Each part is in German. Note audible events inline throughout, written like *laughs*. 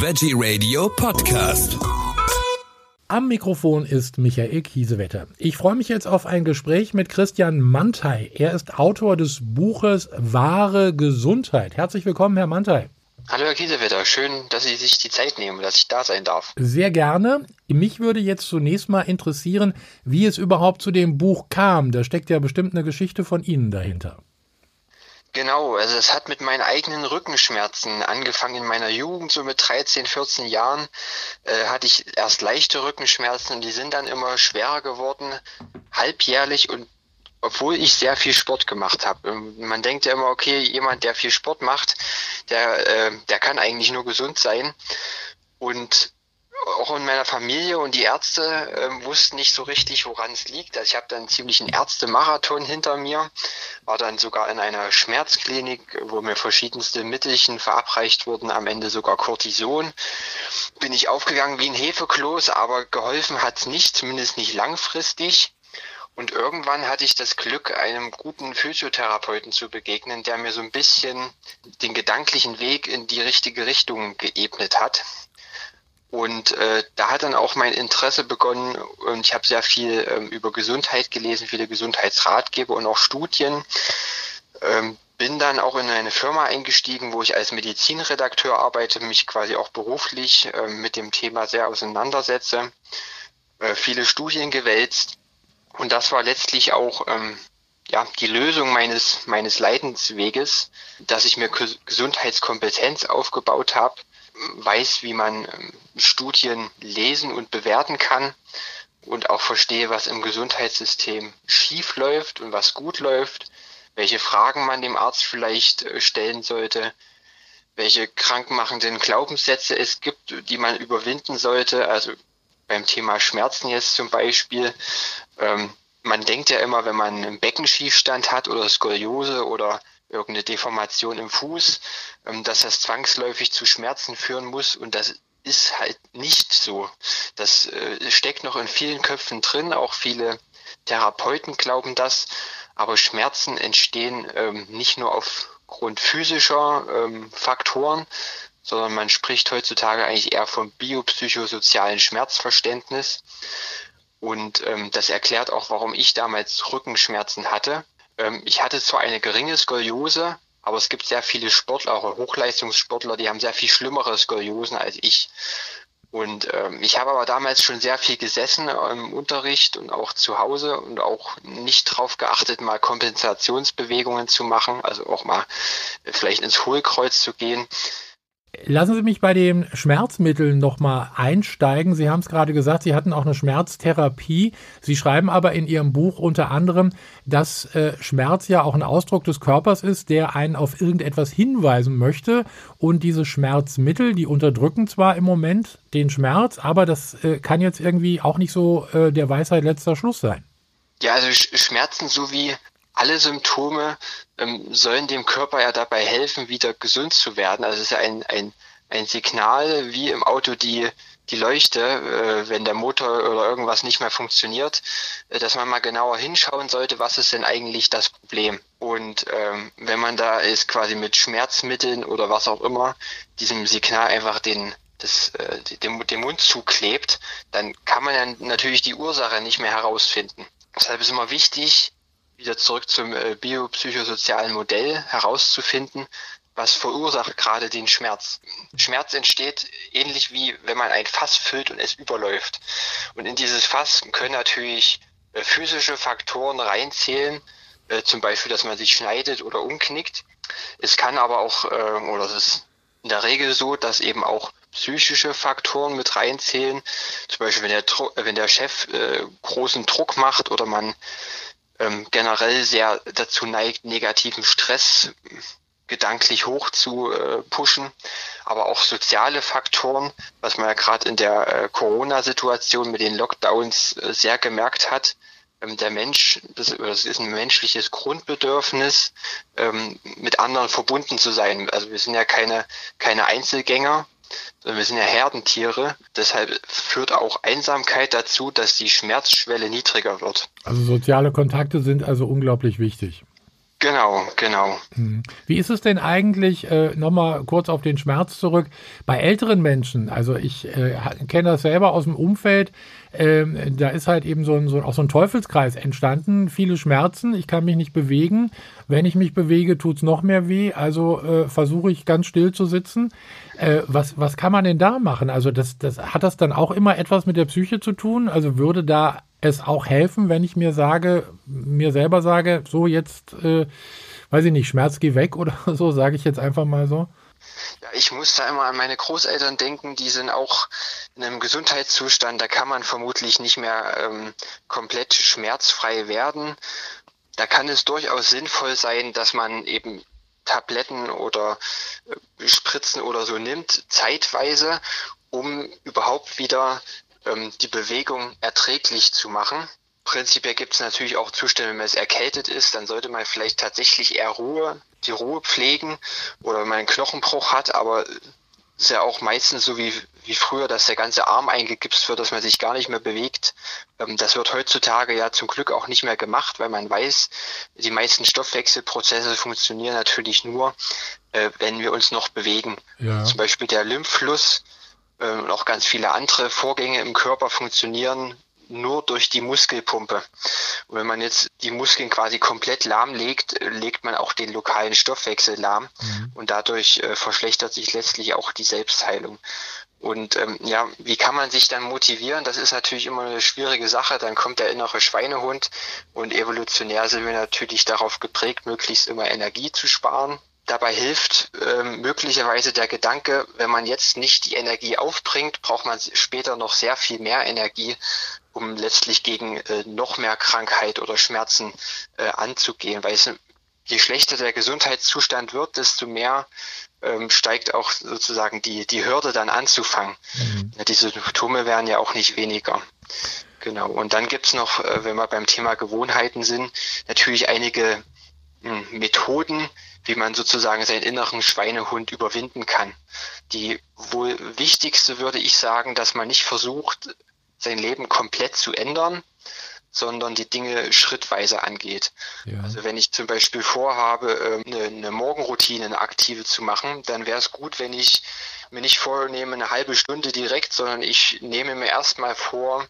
Veggie Radio Podcast. Am Mikrofon ist Michael Kiesewetter. Ich freue mich jetzt auf ein Gespräch mit Christian Mantei. Er ist Autor des Buches Wahre Gesundheit. Herzlich willkommen, Herr Mantei. Hallo Herr Kiesewetter, schön, dass Sie sich die Zeit nehmen, dass ich da sein darf. Sehr gerne. Mich würde jetzt zunächst mal interessieren, wie es überhaupt zu dem Buch kam. Da steckt ja bestimmt eine Geschichte von Ihnen dahinter. Genau, also es hat mit meinen eigenen Rückenschmerzen angefangen in meiner Jugend, so mit 13, 14 Jahren äh, hatte ich erst leichte Rückenschmerzen und die sind dann immer schwerer geworden, halbjährlich und obwohl ich sehr viel Sport gemacht habe. Man denkt ja immer, okay, jemand, der viel Sport macht, der, äh, der kann eigentlich nur gesund sein. Und auch in meiner Familie und die Ärzte äh, wussten nicht so richtig, woran es liegt. Also ich habe dann ziemlich einen Ärztemarathon hinter mir, war dann sogar in einer Schmerzklinik, wo mir verschiedenste Mittelchen verabreicht wurden, am Ende sogar Cortison. Bin ich aufgegangen wie ein Hefekloß, aber geholfen hat's nicht, zumindest nicht langfristig. Und irgendwann hatte ich das Glück, einem guten Physiotherapeuten zu begegnen, der mir so ein bisschen den gedanklichen Weg in die richtige Richtung geebnet hat. Und äh, da hat dann auch mein Interesse begonnen und ich habe sehr viel ähm, über Gesundheit gelesen, viele Gesundheitsratgeber und auch Studien. Ähm, bin dann auch in eine Firma eingestiegen, wo ich als Medizinredakteur arbeite, mich quasi auch beruflich äh, mit dem Thema sehr auseinandersetze, äh, viele Studien gewälzt. Und das war letztlich auch ähm, ja, die Lösung meines, meines Leidensweges, dass ich mir Gesundheitskompetenz aufgebaut habe, weiß, wie man ähm, Studien lesen und bewerten kann und auch verstehe, was im Gesundheitssystem schief läuft und was gut läuft, welche Fragen man dem Arzt vielleicht äh, stellen sollte, welche krankmachenden Glaubenssätze es gibt, die man überwinden sollte. Also beim Thema Schmerzen jetzt zum Beispiel. Ähm, man denkt ja immer, wenn man einen Beckenschiefstand hat oder Skoliose oder irgendeine Deformation im Fuß, ähm, dass das zwangsläufig zu Schmerzen führen muss und das ist halt nicht so. Das äh, steckt noch in vielen Köpfen drin, auch viele Therapeuten glauben das, aber Schmerzen entstehen ähm, nicht nur aufgrund physischer ähm, Faktoren, sondern man spricht heutzutage eigentlich eher vom biopsychosozialen Schmerzverständnis. Und das erklärt auch, warum ich damals Rückenschmerzen hatte. Ähm, ich hatte zwar eine geringe Skoliose, aber es gibt sehr viele Sportler, auch Hochleistungssportler, die haben sehr viel schlimmere Skoliosen als ich. Und ähm, ich habe aber damals schon sehr viel gesessen im Unterricht und auch zu Hause und auch nicht drauf geachtet, mal Kompensationsbewegungen zu machen, also auch mal vielleicht ins Hohlkreuz zu gehen. Lassen Sie mich bei den Schmerzmitteln nochmal einsteigen. Sie haben es gerade gesagt, Sie hatten auch eine Schmerztherapie. Sie schreiben aber in Ihrem Buch unter anderem, dass äh, Schmerz ja auch ein Ausdruck des Körpers ist, der einen auf irgendetwas hinweisen möchte. Und diese Schmerzmittel, die unterdrücken zwar im Moment den Schmerz, aber das äh, kann jetzt irgendwie auch nicht so äh, der Weisheit letzter Schluss sein. Ja, also Schmerzen sowie alle Symptome ähm, sollen dem Körper ja dabei helfen, wieder gesund zu werden. Also es ist ja ein, ein, ein Signal, wie im Auto die, die Leuchte, äh, wenn der Motor oder irgendwas nicht mehr funktioniert, äh, dass man mal genauer hinschauen sollte, was ist denn eigentlich das Problem. Und ähm, wenn man da ist quasi mit Schmerzmitteln oder was auch immer, diesem Signal einfach den, das, äh, dem, dem Mund zuklebt, dann kann man dann natürlich die Ursache nicht mehr herausfinden. Deshalb ist immer wichtig, wieder zurück zum äh, biopsychosozialen Modell herauszufinden, was verursacht gerade den Schmerz. Schmerz entsteht ähnlich wie wenn man ein Fass füllt und es überläuft. Und in dieses Fass können natürlich äh, physische Faktoren reinzählen, äh, zum Beispiel, dass man sich schneidet oder umknickt. Es kann aber auch, äh, oder es ist in der Regel so, dass eben auch psychische Faktoren mit reinzählen. Zum Beispiel, wenn der, wenn der Chef äh, großen Druck macht oder man ähm, generell sehr dazu neigt, negativen Stress gedanklich hoch zu äh, pushen, aber auch soziale Faktoren, was man ja gerade in der äh, Corona-Situation mit den Lockdowns äh, sehr gemerkt hat. Ähm, der Mensch, das, das, ist ein menschliches Grundbedürfnis, ähm, mit anderen verbunden zu sein. Also wir sind ja keine, keine Einzelgänger, wir sind ja Herdentiere. Deshalb führt auch Einsamkeit dazu, dass die Schmerzschwelle niedriger wird. Also soziale Kontakte sind also unglaublich wichtig. Genau, genau. Hm. Wie ist es denn eigentlich, äh, nochmal kurz auf den Schmerz zurück, bei älteren Menschen? Also ich äh, kenne das selber aus dem Umfeld, ähm, da ist halt eben so ein, so, auch so ein Teufelskreis entstanden. Viele Schmerzen, ich kann mich nicht bewegen. Wenn ich mich bewege, tut's noch mehr weh. Also äh, versuche ich ganz still zu sitzen. Äh, was, was kann man denn da machen? Also das, das, hat das dann auch immer etwas mit der Psyche zu tun? Also würde da es auch helfen, wenn ich mir sage, mir selber sage, so jetzt, äh, weiß ich nicht, Schmerz geh weg oder *laughs* so, sage ich jetzt einfach mal so? Ja, ich muss da immer an meine Großeltern denken, die sind auch in einem Gesundheitszustand, da kann man vermutlich nicht mehr ähm, komplett schmerzfrei werden. Da kann es durchaus sinnvoll sein, dass man eben Tabletten oder äh, Spritzen oder so nimmt, zeitweise, um überhaupt wieder ähm, die Bewegung erträglich zu machen. Prinzipiell gibt es natürlich auch Zustände, wenn man es erkältet ist, dann sollte man vielleicht tatsächlich eher Ruhe, die Ruhe pflegen oder wenn man einen Knochenbruch hat, aber es ist ja auch meistens so wie, wie früher, dass der ganze Arm eingegipst wird, dass man sich gar nicht mehr bewegt. Ähm, das wird heutzutage ja zum Glück auch nicht mehr gemacht, weil man weiß, die meisten Stoffwechselprozesse funktionieren natürlich nur, äh, wenn wir uns noch bewegen. Ja. Zum Beispiel der Lymphfluss äh, und auch ganz viele andere Vorgänge im Körper funktionieren nur durch die Muskelpumpe. Und wenn man jetzt die Muskeln quasi komplett lahmlegt, legt man auch den lokalen Stoffwechsel lahm mhm. und dadurch äh, verschlechtert sich letztlich auch die Selbstheilung. Und ähm, ja, wie kann man sich dann motivieren? Das ist natürlich immer eine schwierige Sache. Dann kommt der innere Schweinehund und evolutionär sind wir natürlich darauf geprägt, möglichst immer Energie zu sparen. Dabei hilft äh, möglicherweise der Gedanke, wenn man jetzt nicht die Energie aufbringt, braucht man später noch sehr viel mehr Energie, um letztlich gegen äh, noch mehr Krankheit oder Schmerzen äh, anzugehen. Weil es, je schlechter der Gesundheitszustand wird, desto mehr ähm, steigt auch sozusagen die, die Hürde dann anzufangen. Mhm. Diese Symptome werden ja auch nicht weniger. Genau. Und dann gibt's noch, äh, wenn wir beim Thema Gewohnheiten sind, natürlich einige mh, hm, Methoden, wie man sozusagen seinen inneren Schweinehund überwinden kann. Die wohl wichtigste würde ich sagen, dass man nicht versucht, sein Leben komplett zu ändern, sondern die Dinge schrittweise angeht. Ja. Also wenn ich zum Beispiel vorhabe, ähm, eine, eine Morgenroutine, eine aktive zu machen, dann wäre es gut, wenn ich mir nicht vornehme, eine halbe Stunde direkt, sondern ich nehme mir erstmal vor,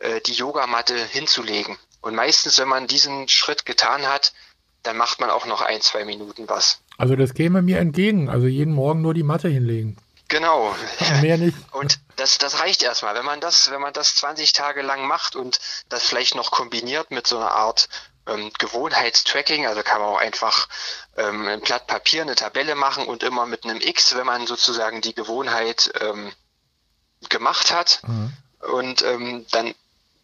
äh, die Yogamatte hinzulegen. Und meistens, wenn man diesen Schritt getan hat, dann macht man auch noch ein, zwei Minuten was. Also das käme mir entgegen. Also jeden Morgen nur die Matte hinlegen. Genau. Mehr nicht. *laughs* Und das, das reicht erstmal. Wenn man das, wenn man das 20 Tage lang macht und das vielleicht noch kombiniert mit so einer Art ähm, Gewohnheitstracking, also kann man auch einfach ähm, ein Blatt Papier, eine Tabelle machen und immer mit einem X, wenn man sozusagen die Gewohnheit ähm, gemacht hat. Mhm. Und ähm, dann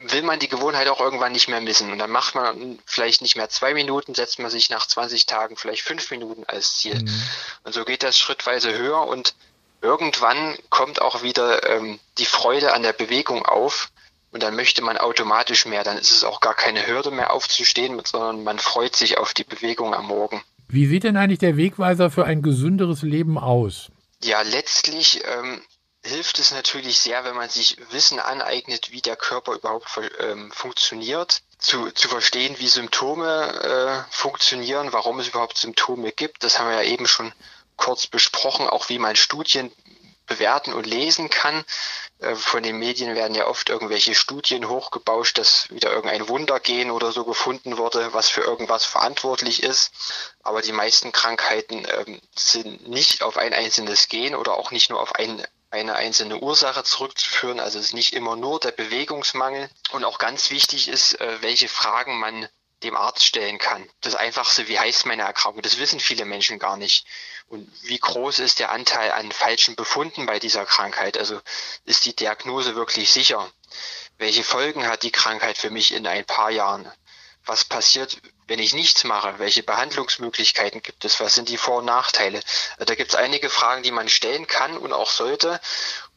will man die Gewohnheit auch irgendwann nicht mehr missen. Und dann macht man vielleicht nicht mehr zwei Minuten, setzt man sich nach 20 Tagen vielleicht fünf Minuten als Ziel. Mhm. Und so geht das schrittweise höher und irgendwann kommt auch wieder ähm, die Freude an der Bewegung auf. Und dann möchte man automatisch mehr. Dann ist es auch gar keine Hürde mehr aufzustehen, sondern man freut sich auf die Bewegung am Morgen. Wie sieht denn eigentlich der Wegweiser für ein gesünderes Leben aus? Ja, letztlich ähm, hilft es natürlich sehr, wenn man sich Wissen aneignet, wie der Körper überhaupt ähm, funktioniert, zu, zu verstehen, wie Symptome äh, funktionieren, warum es überhaupt Symptome gibt. Das haben wir ja eben schon kurz besprochen, auch wie man Studien bewerten und lesen kann. Äh, von den Medien werden ja oft irgendwelche Studien hochgebauscht, dass wieder irgendein Wundergen oder so gefunden wurde, was für irgendwas verantwortlich ist. Aber die meisten Krankheiten ähm, sind nicht auf ein einzelnes Gen oder auch nicht nur auf ein eine einzelne Ursache zurückzuführen. Also es ist nicht immer nur der Bewegungsmangel. Und auch ganz wichtig ist, äh, welche Fragen man dem Arzt stellen kann. Das Einfachste, wie heißt meine Erkrankung? Das wissen viele Menschen gar nicht. Und wie groß ist der Anteil an falschen Befunden bei dieser Krankheit? Also ist die Diagnose wirklich sicher? Welche Folgen hat die Krankheit für mich in ein paar Jahren? Was passiert, wenn ich nichts mache? Welche Behandlungsmöglichkeiten gibt es? Was sind die Vor- und Nachteile? Da gibt es einige Fragen, die man stellen kann und auch sollte.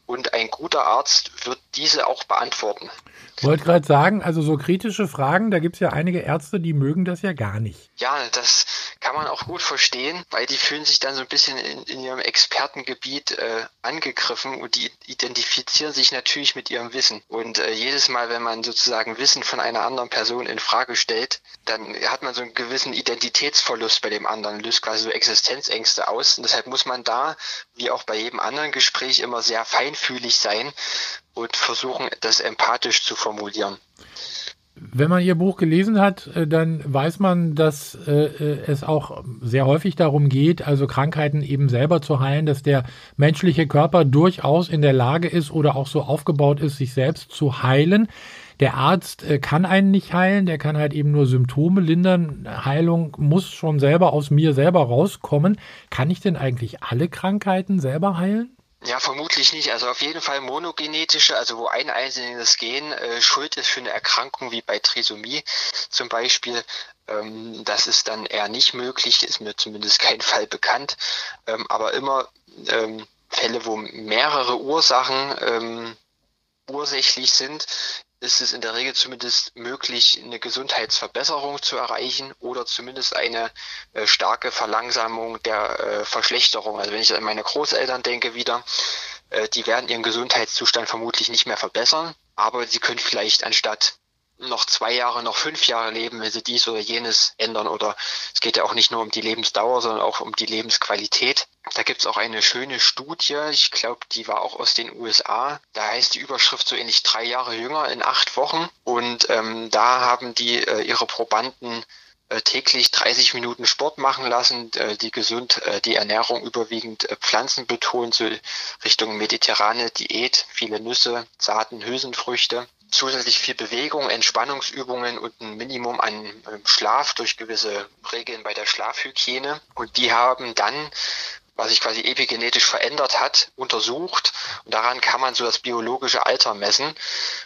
Und ein guter Arzt wird diese auch beantworten. Wollte gerade sagen, also so kritische Fragen, da gibt es ja einige Ärzte, die mögen das ja gar nicht. Ja, das kann man auch gut verstehen, weil die fühlen sich dann so ein bisschen in, in ihrem Expertengebiet äh, angegriffen und die identifizieren sich natürlich mit ihrem Wissen. Und äh, jedes Mal, wenn man sozusagen Wissen von einer anderen Person in Frage stellt, dann hat man so einen gewissen Identitätsverlust bei dem anderen, löst quasi so Existenzängste aus. Und deshalb muss man da, wie auch bei jedem anderen Gespräch, immer sehr feinfühlig sein und versuchen, das empathisch zu formulieren. Wenn man Ihr Buch gelesen hat, äh, dann weiß man, dass äh, äh, es auch sehr häufig darum geht, also Krankheiten eben selber zu heilen, dass der menschliche Körper durchaus in der Lage ist oder auch so aufgebaut ist, sich selbst zu heilen. Der Arzt kann einen nicht heilen, der kann halt eben nur Symptome lindern. Heilung muss schon selber aus mir selber rauskommen. Kann ich denn eigentlich alle Krankheiten selber heilen? Ja, vermutlich nicht. Also auf jeden Fall monogenetische, also wo ein einzelnes Gen äh, schuld ist für eine Erkrankung wie bei Trisomie zum Beispiel. Ähm, das ist dann eher nicht möglich, ist mir zumindest *laughs* kein Fall bekannt. Ähm, aber immer ähm, Fälle, wo mehrere Ursachen ähm, ursächlich sind, ist es in der Regel zumindest möglich, eine Gesundheitsverbesserung zu erreichen oder zumindest eine äh, starke Verlangsamung der äh, Verschlechterung. Also wenn ich an meine Großeltern denke wieder, äh, die werden ihren Gesundheitszustand vermutlich nicht mehr verbessern, aber sie können vielleicht anstatt noch zwei Jahre, noch fünf Jahre leben, wenn sie dies oder jenes ändern. Oder es geht ja auch nicht nur um die Lebensdauer, sondern auch um die Lebensqualität. Da gibt's auch eine schöne Studie, ich glaube, die war auch aus den USA. Da heißt die Überschrift so ähnlich drei Jahre jünger in acht Wochen. Und ähm, da haben die äh, ihre Probanden äh, täglich 30 Minuten Sport machen lassen, äh, die gesund, äh, die Ernährung überwiegend Pflanzen betont, so Richtung mediterrane Diät, viele Nüsse, Saaten, Hülsenfrüchte zusätzlich viel Bewegung, Entspannungsübungen und ein Minimum an ähm, Schlaf durch gewisse Regeln bei der Schlafhygiene. Und die haben dann was sich quasi epigenetisch verändert hat, untersucht. Und daran kann man so das biologische Alter messen.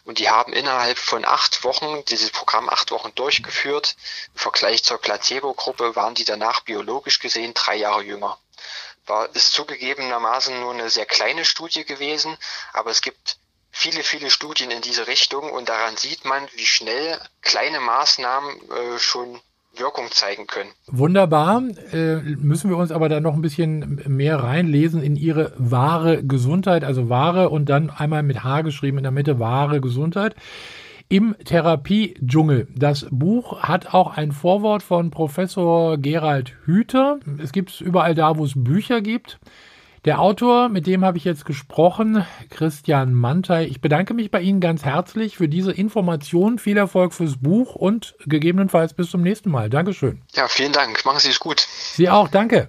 Und die haben innerhalb von acht Wochen dieses Programm acht Wochen durchgeführt. Im Vergleich zur Placebo-Gruppe waren die danach biologisch gesehen drei Jahre jünger. War, ist zugegebenermaßen nur eine sehr kleine Studie gewesen, aber es gibt viele, viele Studien in diese Richtung und daran sieht man, wie schnell kleine Maßnahmen äh, schon Wirkung zeigen können. Wunderbar. Äh, müssen wir uns aber dann noch ein bisschen mehr reinlesen in Ihre wahre Gesundheit, also wahre und dann einmal mit H geschrieben in der Mitte wahre Gesundheit. Im Therapiedschungel. Das Buch hat auch ein Vorwort von Professor Gerald Hüther. Es gibt es überall da, wo es Bücher gibt. Der Autor, mit dem habe ich jetzt gesprochen, Christian Mantei. Ich bedanke mich bei Ihnen ganz herzlich für diese Information. Viel Erfolg fürs Buch und gegebenenfalls bis zum nächsten Mal. Dankeschön. Ja, vielen Dank. Machen Sie es gut. Sie auch. Danke.